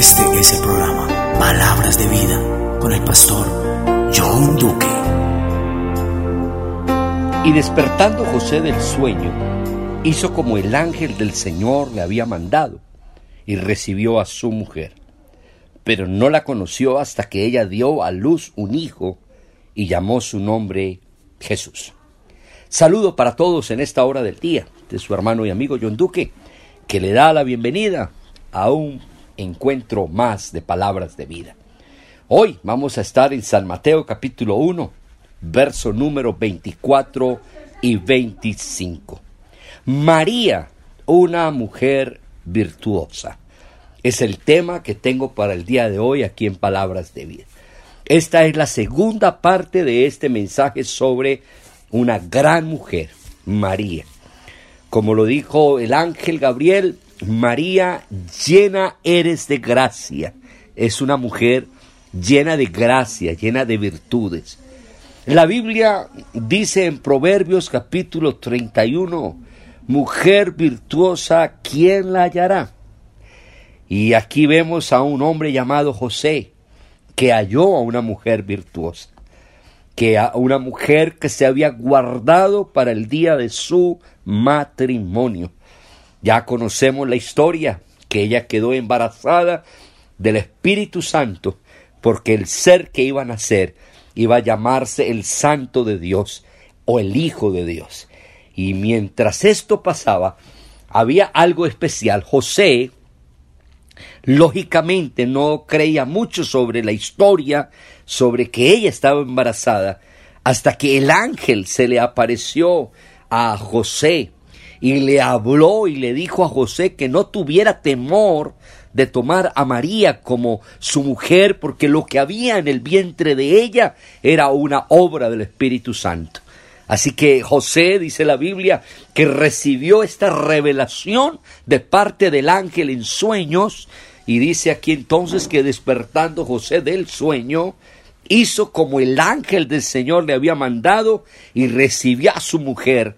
Este es el programa Palabras de Vida con el pastor John Duque. Y despertando José del sueño, hizo como el ángel del Señor le había mandado y recibió a su mujer. Pero no la conoció hasta que ella dio a luz un hijo y llamó su nombre Jesús. Saludo para todos en esta hora del día de su hermano y amigo John Duque, que le da la bienvenida a un encuentro más de palabras de vida. Hoy vamos a estar en San Mateo capítulo 1, verso número 24 y 25. María, una mujer virtuosa. Es el tema que tengo para el día de hoy aquí en Palabras de Vida. Esta es la segunda parte de este mensaje sobre una gran mujer, María. Como lo dijo el ángel Gabriel, María, llena eres de gracia. Es una mujer llena de gracia, llena de virtudes. La Biblia dice en Proverbios capítulo 31, mujer virtuosa, ¿quién la hallará? Y aquí vemos a un hombre llamado José, que halló a una mujer virtuosa, que a una mujer que se había guardado para el día de su matrimonio. Ya conocemos la historia, que ella quedó embarazada del Espíritu Santo, porque el ser que iba a nacer iba a llamarse el Santo de Dios o el Hijo de Dios. Y mientras esto pasaba, había algo especial. José, lógicamente, no creía mucho sobre la historia, sobre que ella estaba embarazada, hasta que el ángel se le apareció a José y le habló y le dijo a José que no tuviera temor de tomar a María como su mujer, porque lo que había en el vientre de ella era una obra del Espíritu Santo. Así que José, dice la Biblia, que recibió esta revelación de parte del ángel en sueños, y dice aquí entonces que despertando José del sueño, hizo como el ángel del Señor le había mandado y recibió a su mujer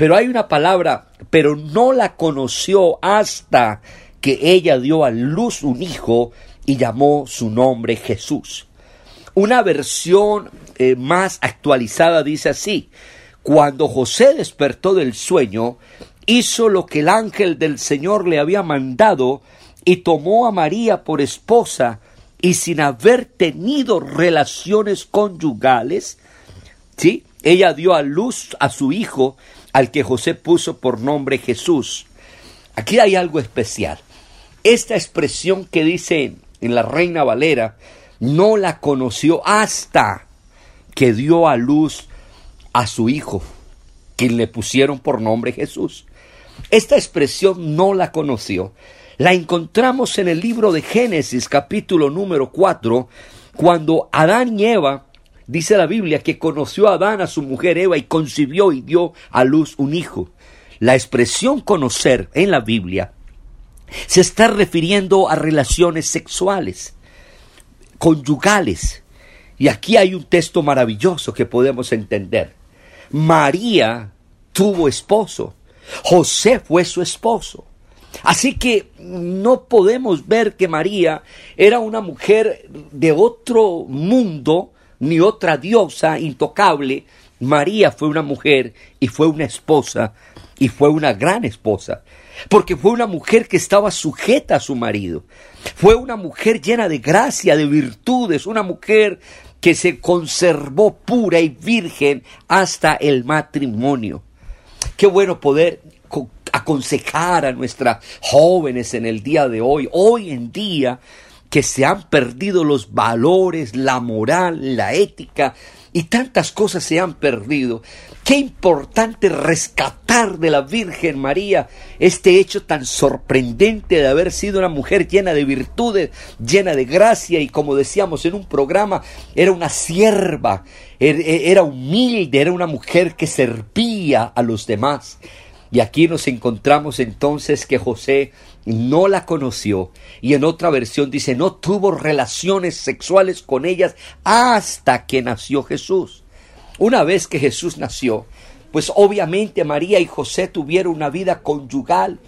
pero hay una palabra, pero no la conoció hasta que ella dio a luz un hijo y llamó su nombre Jesús. Una versión eh, más actualizada dice así, cuando José despertó del sueño, hizo lo que el ángel del Señor le había mandado y tomó a María por esposa y sin haber tenido relaciones conyugales, ¿sí? Ella dio a luz a su hijo al que José puso por nombre Jesús. Aquí hay algo especial. Esta expresión que dice en la Reina Valera no la conoció hasta que dio a luz a su hijo, quien le pusieron por nombre Jesús. Esta expresión no la conoció. La encontramos en el libro de Génesis capítulo número 4, cuando Adán y Eva Dice la Biblia que conoció a Adán a su mujer Eva y concibió y dio a luz un hijo. La expresión conocer en la Biblia se está refiriendo a relaciones sexuales, conyugales. Y aquí hay un texto maravilloso que podemos entender. María tuvo esposo, José fue su esposo. Así que no podemos ver que María era una mujer de otro mundo, ni otra diosa intocable. María fue una mujer y fue una esposa y fue una gran esposa, porque fue una mujer que estaba sujeta a su marido. Fue una mujer llena de gracia, de virtudes, una mujer que se conservó pura y virgen hasta el matrimonio. Qué bueno poder aconsejar a nuestras jóvenes en el día de hoy. Hoy en día que se han perdido los valores, la moral, la ética y tantas cosas se han perdido. Qué importante rescatar de la Virgen María este hecho tan sorprendente de haber sido una mujer llena de virtudes, llena de gracia y como decíamos en un programa, era una sierva, er, e, era humilde, era una mujer que servía a los demás. Y aquí nos encontramos entonces que José no la conoció y en otra versión dice no tuvo relaciones sexuales con ellas hasta que nació Jesús. Una vez que Jesús nació, pues obviamente María y José tuvieron una vida conyugal.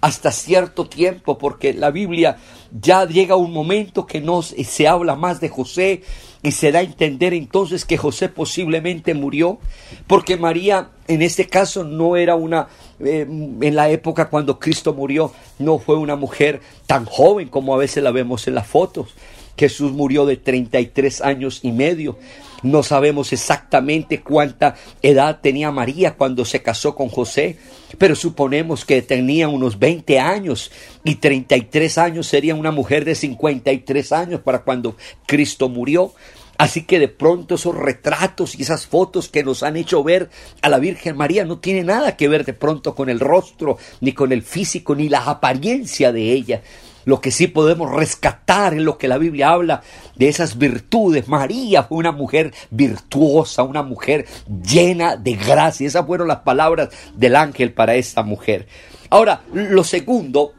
hasta cierto tiempo, porque la Biblia ya llega un momento que no se habla más de José y se da a entender entonces que José posiblemente murió, porque María en este caso no era una, eh, en la época cuando Cristo murió, no fue una mujer tan joven como a veces la vemos en las fotos. Jesús murió de 33 años y medio. No sabemos exactamente cuánta edad tenía María cuando se casó con José, pero suponemos que tenía unos 20 años y 33 años sería una mujer de 53 años para cuando Cristo murió. Así que de pronto esos retratos y esas fotos que nos han hecho ver a la Virgen María no tiene nada que ver de pronto con el rostro, ni con el físico, ni la apariencia de ella. Lo que sí podemos rescatar en lo que la Biblia habla de esas virtudes. María fue una mujer virtuosa, una mujer llena de gracia. Esas fueron las palabras del ángel para esta mujer. Ahora, lo segundo,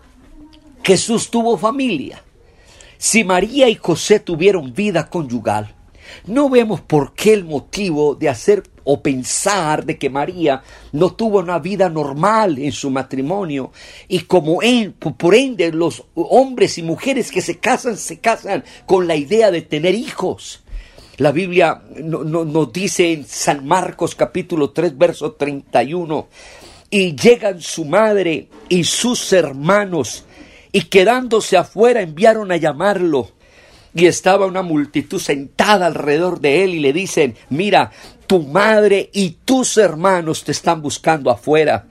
Jesús tuvo familia. Si María y José tuvieron vida conyugal, no vemos por qué el motivo de hacer o pensar de que María no tuvo una vida normal en su matrimonio y como él, por ende los hombres y mujeres que se casan se casan con la idea de tener hijos. La Biblia nos dice en San Marcos capítulo 3 verso 31 y llegan su madre y sus hermanos y quedándose afuera enviaron a llamarlo y estaba una multitud sentada alrededor de él y le dicen, mira, tu madre y tus hermanos te están buscando afuera.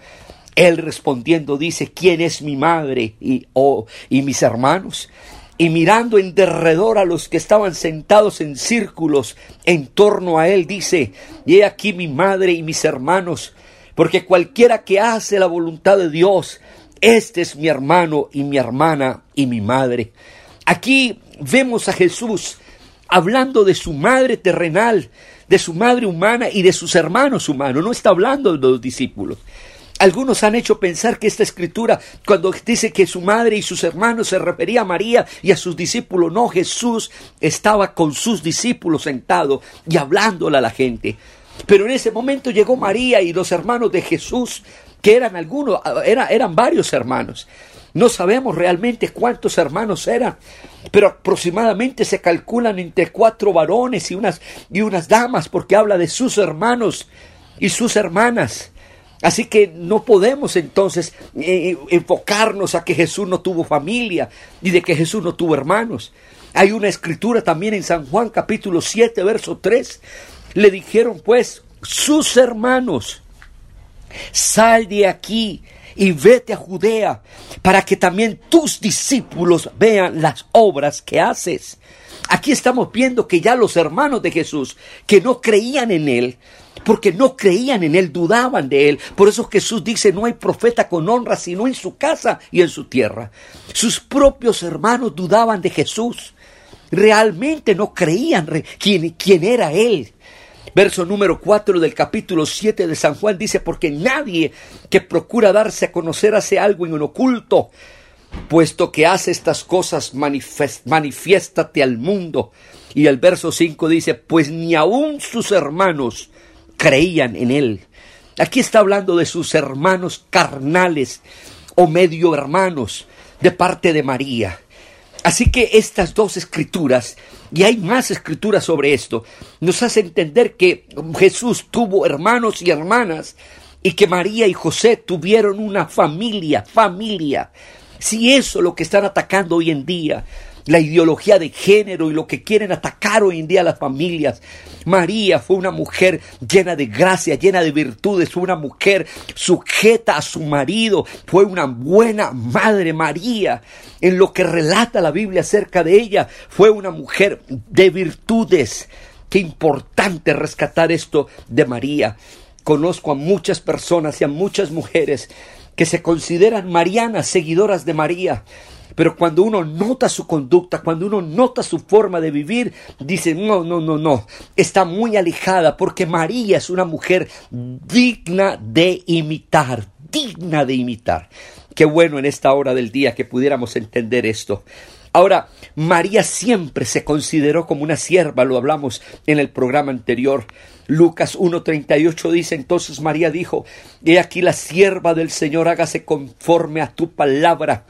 Él respondiendo dice, ¿quién es mi madre y, oh, y mis hermanos? Y mirando en derredor a los que estaban sentados en círculos en torno a él, dice, y he aquí mi madre y mis hermanos, porque cualquiera que hace la voluntad de Dios, este es mi hermano y mi hermana y mi madre. Aquí vemos a Jesús hablando de su madre terrenal, de su madre humana y de sus hermanos humanos. No está hablando de los discípulos. Algunos han hecho pensar que esta escritura, cuando dice que su madre y sus hermanos se refería a María y a sus discípulos, no, Jesús estaba con sus discípulos sentado y hablándole a la gente. Pero en ese momento llegó María y los hermanos de Jesús, que eran algunos, eran varios hermanos. No sabemos realmente cuántos hermanos eran, pero aproximadamente se calculan entre cuatro varones y unas, y unas damas, porque habla de sus hermanos y sus hermanas. Así que no podemos entonces eh, enfocarnos a que Jesús no tuvo familia y de que Jesús no tuvo hermanos. Hay una escritura también en San Juan capítulo 7, verso 3. Le dijeron pues sus hermanos, sal de aquí y vete a Judea para que también tus discípulos vean las obras que haces. Aquí estamos viendo que ya los hermanos de Jesús, que no creían en Él, porque no creían en Él, dudaban de Él. Por eso Jesús dice, no hay profeta con honra sino en su casa y en su tierra. Sus propios hermanos dudaban de Jesús. Realmente no creían quién, quién era Él. Verso número 4 del capítulo 7 de San Juan dice, porque nadie que procura darse a conocer hace algo en un oculto, puesto que hace estas cosas manifiéstate al mundo. Y el verso 5 dice, pues ni aun sus hermanos creían en él. Aquí está hablando de sus hermanos carnales o medio hermanos de parte de María. Así que estas dos escrituras, y hay más escrituras sobre esto, nos hace entender que Jesús tuvo hermanos y hermanas y que María y José tuvieron una familia, familia. Si eso es lo que están atacando hoy en día, la ideología de género y lo que quieren atacar hoy en día a las familias. María fue una mujer llena de gracia, llena de virtudes, una mujer sujeta a su marido, fue una buena madre María. En lo que relata la Biblia acerca de ella, fue una mujer de virtudes. Qué importante rescatar esto de María. Conozco a muchas personas y a muchas mujeres que se consideran marianas, seguidoras de María, pero cuando uno nota su conducta, cuando uno nota su forma de vivir, dice, no, no, no, no, está muy alejada porque María es una mujer digna de imitar, digna de imitar. Qué bueno en esta hora del día que pudiéramos entender esto. Ahora, María siempre se consideró como una sierva, lo hablamos en el programa anterior. Lucas 1.38 dice, entonces María dijo, he aquí la sierva del Señor, hágase conforme a tu palabra.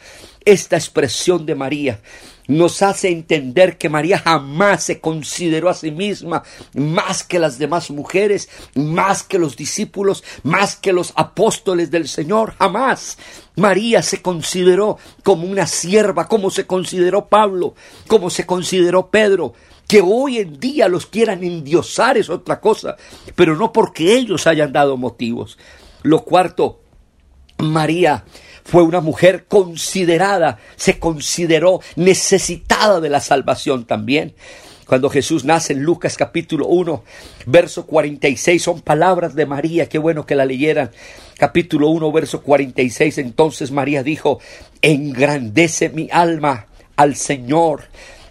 Esta expresión de María nos hace entender que María jamás se consideró a sí misma más que las demás mujeres, más que los discípulos, más que los apóstoles del Señor, jamás. María se consideró como una sierva, como se consideró Pablo, como se consideró Pedro. Que hoy en día los quieran endiosar es otra cosa, pero no porque ellos hayan dado motivos. Lo cuarto, María fue una mujer considerada, se consideró necesitada de la salvación también. Cuando Jesús nace en Lucas capítulo 1, verso 46, son palabras de María, qué bueno que la leyeran. Capítulo 1, verso 46, entonces María dijo, engrandece mi alma al Señor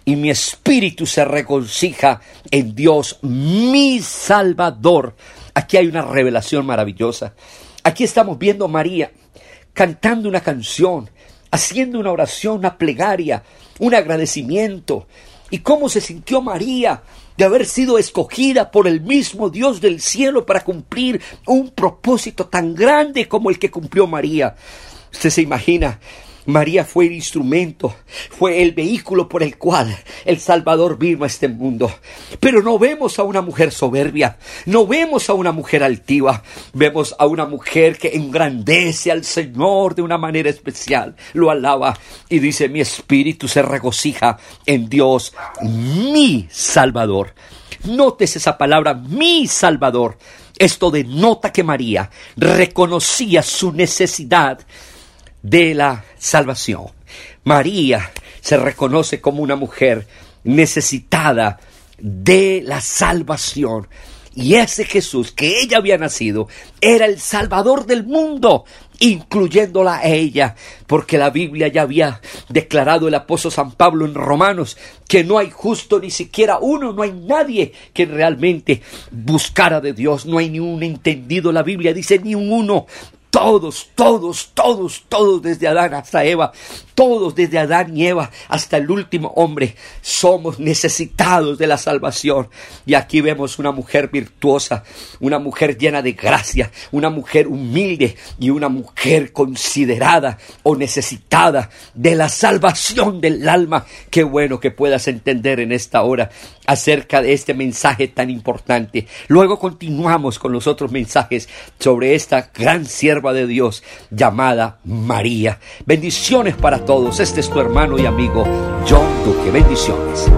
y mi espíritu se regocija en Dios, mi Salvador. Aquí hay una revelación maravillosa. Aquí estamos viendo a María cantando una canción, haciendo una oración, una plegaria, un agradecimiento. ¿Y cómo se sintió María de haber sido escogida por el mismo Dios del cielo para cumplir un propósito tan grande como el que cumplió María? Usted se imagina María fue el instrumento, fue el vehículo por el cual el Salvador vino a este mundo. Pero no vemos a una mujer soberbia, no vemos a una mujer altiva, vemos a una mujer que engrandece al Señor de una manera especial, lo alaba y dice, mi espíritu se regocija en Dios, mi Salvador. Notes esa palabra, mi Salvador. Esto denota que María reconocía su necesidad de la salvación. María se reconoce como una mujer necesitada de la salvación. Y ese Jesús que ella había nacido era el Salvador del mundo, incluyéndola a ella, porque la Biblia ya había declarado el apóstol San Pablo en Romanos que no hay justo ni siquiera uno, no hay nadie que realmente buscara de Dios, no hay ni un entendido, la Biblia dice ni un uno, todos, todos, todos, todos desde Adán hasta Eva, todos desde Adán y Eva hasta el último hombre, somos necesitados de la salvación. Y aquí vemos una mujer virtuosa, una mujer llena de gracia, una mujer humilde y una mujer considerada o necesitada de la salvación del alma. Qué bueno que puedas entender en esta hora acerca de este mensaje tan importante. Luego continuamos con los otros mensajes sobre esta gran sierva de Dios llamada María. Bendiciones para todos. Este es tu hermano y amigo John Duque. Bendiciones.